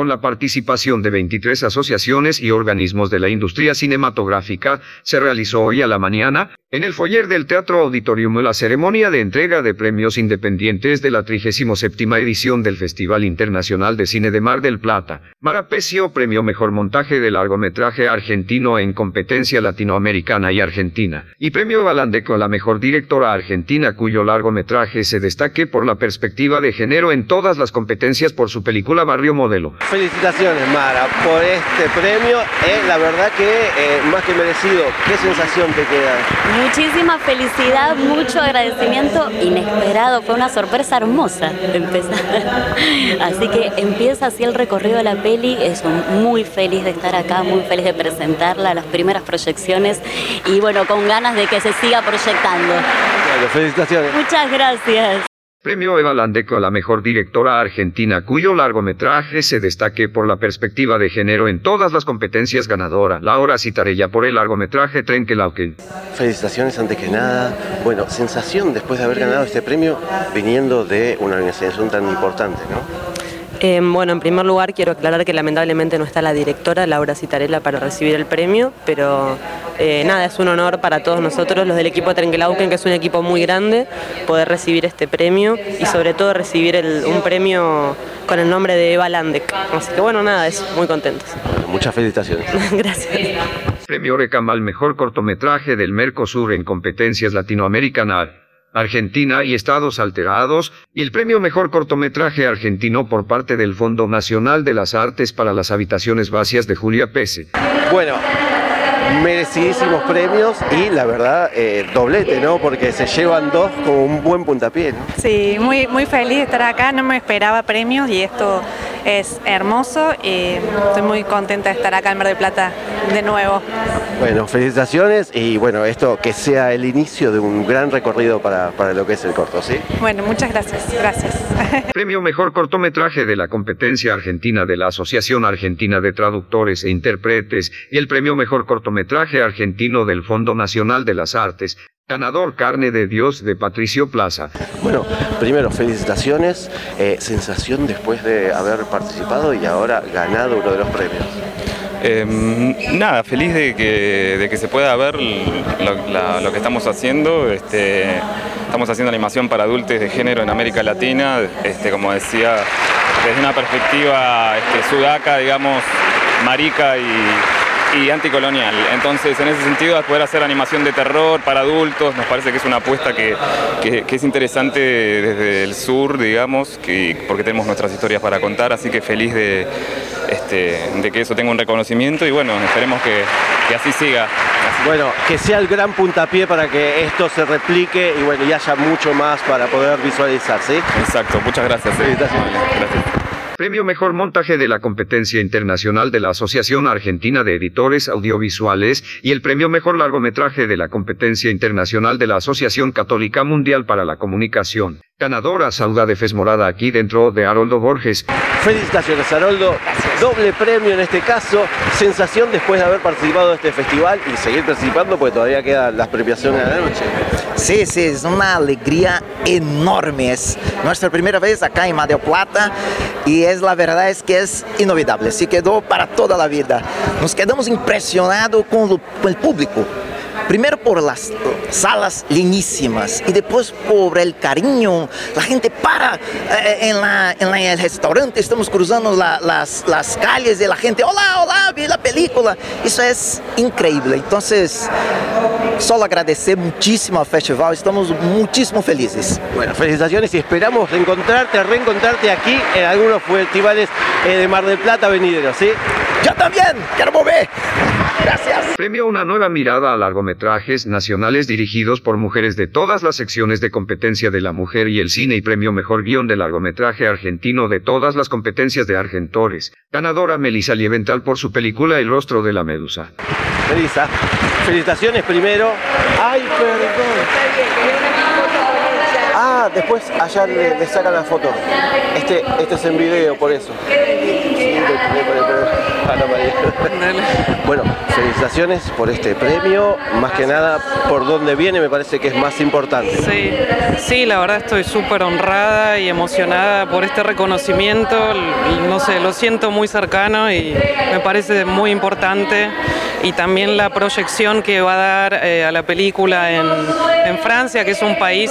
con la participación de 23 asociaciones y organismos de la industria cinematográfica, se realizó hoy a la mañana, en el foyer del Teatro Auditorium, la ceremonia de entrega de premios independientes de la 37 edición del Festival Internacional de Cine de Mar del Plata. Marapecio premio Mejor Montaje de Largometraje Argentino en competencia latinoamericana y argentina. Y premio Balandeco a la Mejor Directora Argentina cuyo largometraje se destaque por la perspectiva de género en todas las competencias por su película Barrio Modelo. Felicitaciones Mara por este premio, es la verdad que eh, más que merecido. ¿Qué sensación te queda? Muchísima felicidad, mucho agradecimiento inesperado, fue una sorpresa hermosa empezar. Así que empieza así el recorrido de la peli, es muy feliz de estar acá, muy feliz de presentarla, las primeras proyecciones y bueno, con ganas de que se siga proyectando. Bueno, felicitaciones. Muchas gracias. Premio Eva Landeco a la mejor directora argentina, cuyo largometraje se destaque por la perspectiva de género en todas las competencias ganadora. Laura ya por el largometraje Trenkelauken. Felicitaciones antes que nada. Bueno, sensación después de haber ganado este premio viniendo de una organización tan importante, ¿no? Em, bueno, en primer lugar quiero aclarar que lamentablemente no está la directora Laura Citarella para recibir el premio, pero eh, nada, es un honor para todos nosotros, los del equipo Trenkelauken, que es un equipo muy grande, poder recibir este premio y sobre todo recibir un premio con el nombre de Eva Landek. Así que bueno, nada, es muy contentos. muchas felicitaciones. Gracias. Premio Recama al mejor cortometraje del Mercosur en competencias latinoamericanas. Argentina y Estados Alterados, y el premio Mejor Cortometraje Argentino por parte del Fondo Nacional de las Artes para las Habitaciones Vacías de Julia Pese. Bueno, merecidísimos premios y la verdad, eh, doblete, ¿no? Porque se llevan dos con un buen puntapié, ¿no? Sí, muy, muy feliz de estar acá, no me esperaba premios y esto es hermoso y estoy muy contenta de estar acá en Mar del Plata de nuevo. Bueno, felicitaciones y bueno, esto que sea el inicio de un gran recorrido para, para lo que es el corto, ¿sí? Bueno, muchas gracias, gracias. Premio Mejor Cortometraje de la competencia argentina de la Asociación Argentina de Traductores e Intérpretes y el Premio Mejor Cortometraje Argentino del Fondo Nacional de las Artes Ganador Carne de Dios de Patricio Plaza. Bueno, primero felicitaciones, eh, sensación después de haber participado y ahora ganado uno de los premios. Em, nada, feliz de que, se pueda ver lo, que estamos haciendo. Este, estamos haciendo animación para adultos de género en América Latina, este, como decía, desde una perspectiva este, sudaca, digamos, marica y, y anticolonial. Entonces, en ese sentido, poder hacer animación de terror para adultos, nos parece que es una apuesta que, es interesante desde el sur, digamos, que, porque tenemos nuestras historias para contar, así que feliz de, este, de que eso tenga un reconocimiento y bueno, esperemos que, así siga. Bueno, que sea el gran puntapié para que esto se replique y bueno, y haya mucho más para poder visualizar, ¿sí? Exacto, muchas gracias. Eh. gracias. Premio Mejor Montaje de la Competencia Internacional de la Asociación Argentina de Editores Audiovisuales y el Premio Mejor Largometraje de la Competencia Internacional de la Asociación Católica Mundial para la Comunicación. Ganadora Sauda de Fez Morada aquí dentro de Haroldo Borges. Felicitaciones Haroldo, doble premio en este caso, sensación después de haber participado de este festival y seguir participando porque todavía quedan las premiaciones de la noche. Sí, sí, es una alegría enorme, es nuestra primera vez acá en Mar del Plata y es la verdad es que es inolvidable, se quedó para toda la vida. Nos quedamos impresionados con el público. Primero por las salas llenísimas y después por el cariño. La gente para eh, en, el restaurante, estamos cruzando las, calles y la gente, hola, hola, vi la película. Eso es increíble. Entonces, solo agradecer muchísimo al festival, estamos muchísimo felices. Bueno, felicitaciones y esperamos reencontrarte, reencontrarte aquí en algunos festivales eh, de Mar del Plata venideros, ¿sí? También, quiero mover. Gracias. Premio Una Nueva Mirada a largometrajes nacionales dirigidos por mujeres de todas las secciones de competencia de la mujer y el cine y Premio Mejor Guión de Largometraje Argentino de todas las competencias de Argentores. Ganadora Melissa Lieventhal por su película El rostro de la medusa. Melissa, felicitaciones primero. Ay, perdón. Ah, después allá le, le sacan la foto. Este, este es en video, por eso. Bueno, felicitaciones por este premio. Más que nada, por dónde viene me parece que es más importante. Sí, sí, la verdad estoy súper honrada y emocionada por este reconocimiento. No sé, lo siento muy cercano y me parece muy importante. Y también la proyección que va a dar eh, a la película en, en Francia, que es un país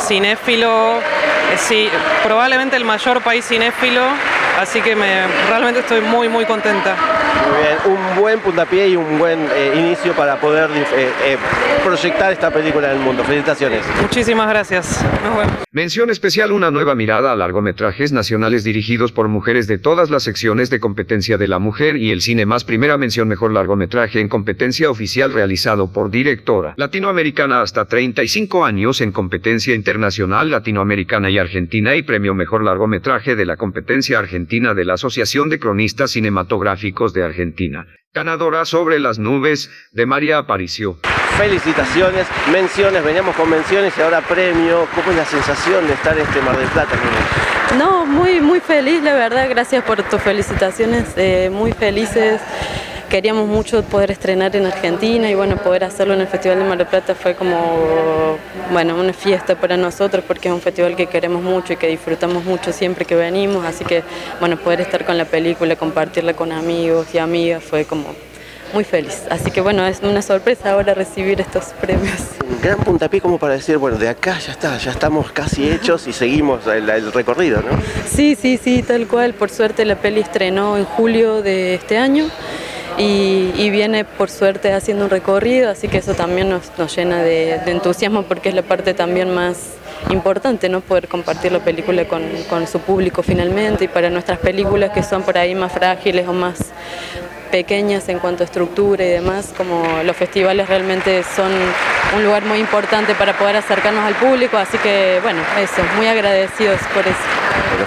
cinéfilo, eh, sí, probablemente el mayor país cinéfilo. Así que me, realmente estoy muy, muy contenta. Muy bien, un buen puntapié y un buen eh, inicio para poder eh, eh, proyectar esta película en el mundo. Felicitaciones. Muchísimas gracias. Nos vemos. Mención especial Una nueva mirada a largometrajes nacionales dirigidos por mujeres de todas las secciones de competencia de la mujer y el cine más primera mención mejor largometraje en competencia oficial realizado por directora latinoamericana hasta 35 años en competencia internacional latinoamericana y argentina y premio mejor largometraje de la competencia argentina de la Asociación de Cronistas Cinematográficos de Argentina. Ganadora sobre las nubes de María Aparicio. Felicitaciones, menciones, veníamos con menciones y ahora premio. ¿Cómo es la sensación de estar en este Mar del Plata? No, muy, muy feliz, la verdad. Gracias por tus felicitaciones. eh, muy felices. Queríamos mucho poder estrenar en Argentina y bueno, poder hacerlo en el Festival de Mar del Plata fue como, bueno, una fiesta para nosotros porque es un festival que queremos mucho y que disfrutamos mucho siempre que venimos. Así que, bueno, poder estar con la película, compartirla con amigos y amigas fue como muy feliz. Así que bueno, es una sorpresa ahora recibir estos premios. Un gran puntapié como para decir, bueno, de acá ya está, ya estamos casi hechos y seguimos el, el recorrido, ¿no? Sí, sí, sí, tal cual. Por suerte la peli estrenó en julio de este año y, viene por suerte haciendo un recorrido, así que eso también nos, nos llena de, de entusiasmo porque es la parte también más importante, ¿no? Poder compartir la película con, con su público finalmente y para nuestras películas que son por ahí más frágiles o más pequeñas en cuanto a estructura y demás, como los festivales realmente son un lugar muy importante para poder acercarnos al público, así que bueno, eso, muy agradecidos por eso.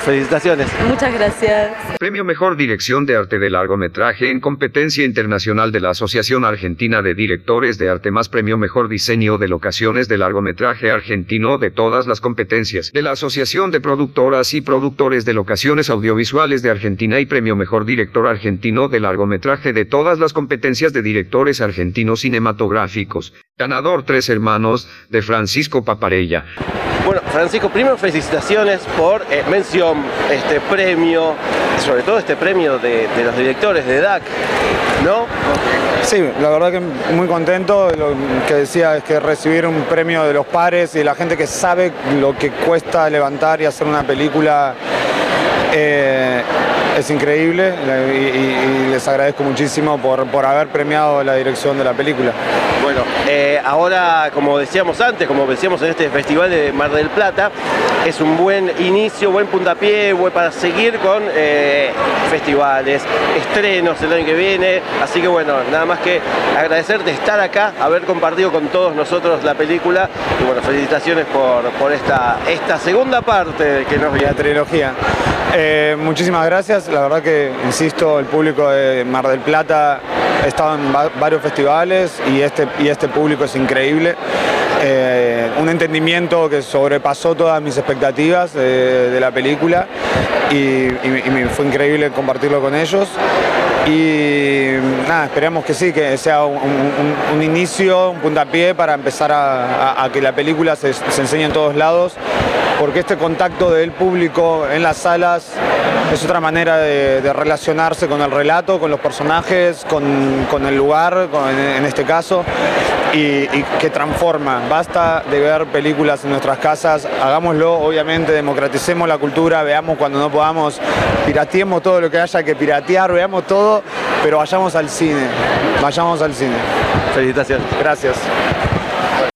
Felicitaciones. Muchas gracias. Premio Mejor Dirección de Arte de Largometraje en competencia internacional de la Asociación Argentina de Directores de Arte más Premio Mejor Diseño de Locaciones de Largometraje Argentino de todas las competencias de la Asociación de Productoras y Productores de Locaciones Audiovisuales de Argentina y Premio Mejor Director Argentino de Largometraje de todas las competencias de directores argentinos cinematográficos. Ganador Tres Hermanos de Francisco Paparella. Bueno, Francisco, primero felicitaciones por eh, mención, este premio, sobre todo este premio de, los directores de DAC, ¿no? Sí, la verdad que muy contento. Lo que decía es que recibir un premio de los pares y de la gente que sabe lo que cuesta levantar y hacer una película eh, es increíble y, y- y les agradezco muchísimo por, por haber premiado la dirección de la película. Bueno, eh, ahora, como decíamos antes, como decíamos en este festival de Mar del Plata, es un buen inicio, buen puntapié buen para seguir con eh, festivales, estrenos el año que viene. Así que bueno, nada más que agradecerte estar acá, haber compartido con todos nosotros la película y bueno, felicitaciones por, por esta, esta segunda parte que nos La viene. trilogía. Eh, muchísimas gracias. La verdad que, insisto, el público de Mar del Plata ha estado en va- varios festivales y este, y este público es increíble. Eh, un entendimiento que sobrepasó todas mis expectativas eh, de la película y, fue increíble compartirlo con ellos. Y nada, esperamos que sí, que sea un, un- inicio, un puntapié para empezar a que la película se, se enseñe en todos lados, porque este contacto del público en las salas es otra manera de, de relacionarse con el relato, con los personajes, con, con el lugar, con- en este caso, y, y que transforma. Basta de ver películas en nuestras casas, hagámoslo, obviamente, democraticemos la cultura, veamos cuando no podamos, pirateemos todo lo que haya que piratear, veamos todo, pero vayamos al cine, vayamos al cine. Felicitaciones. Gracias.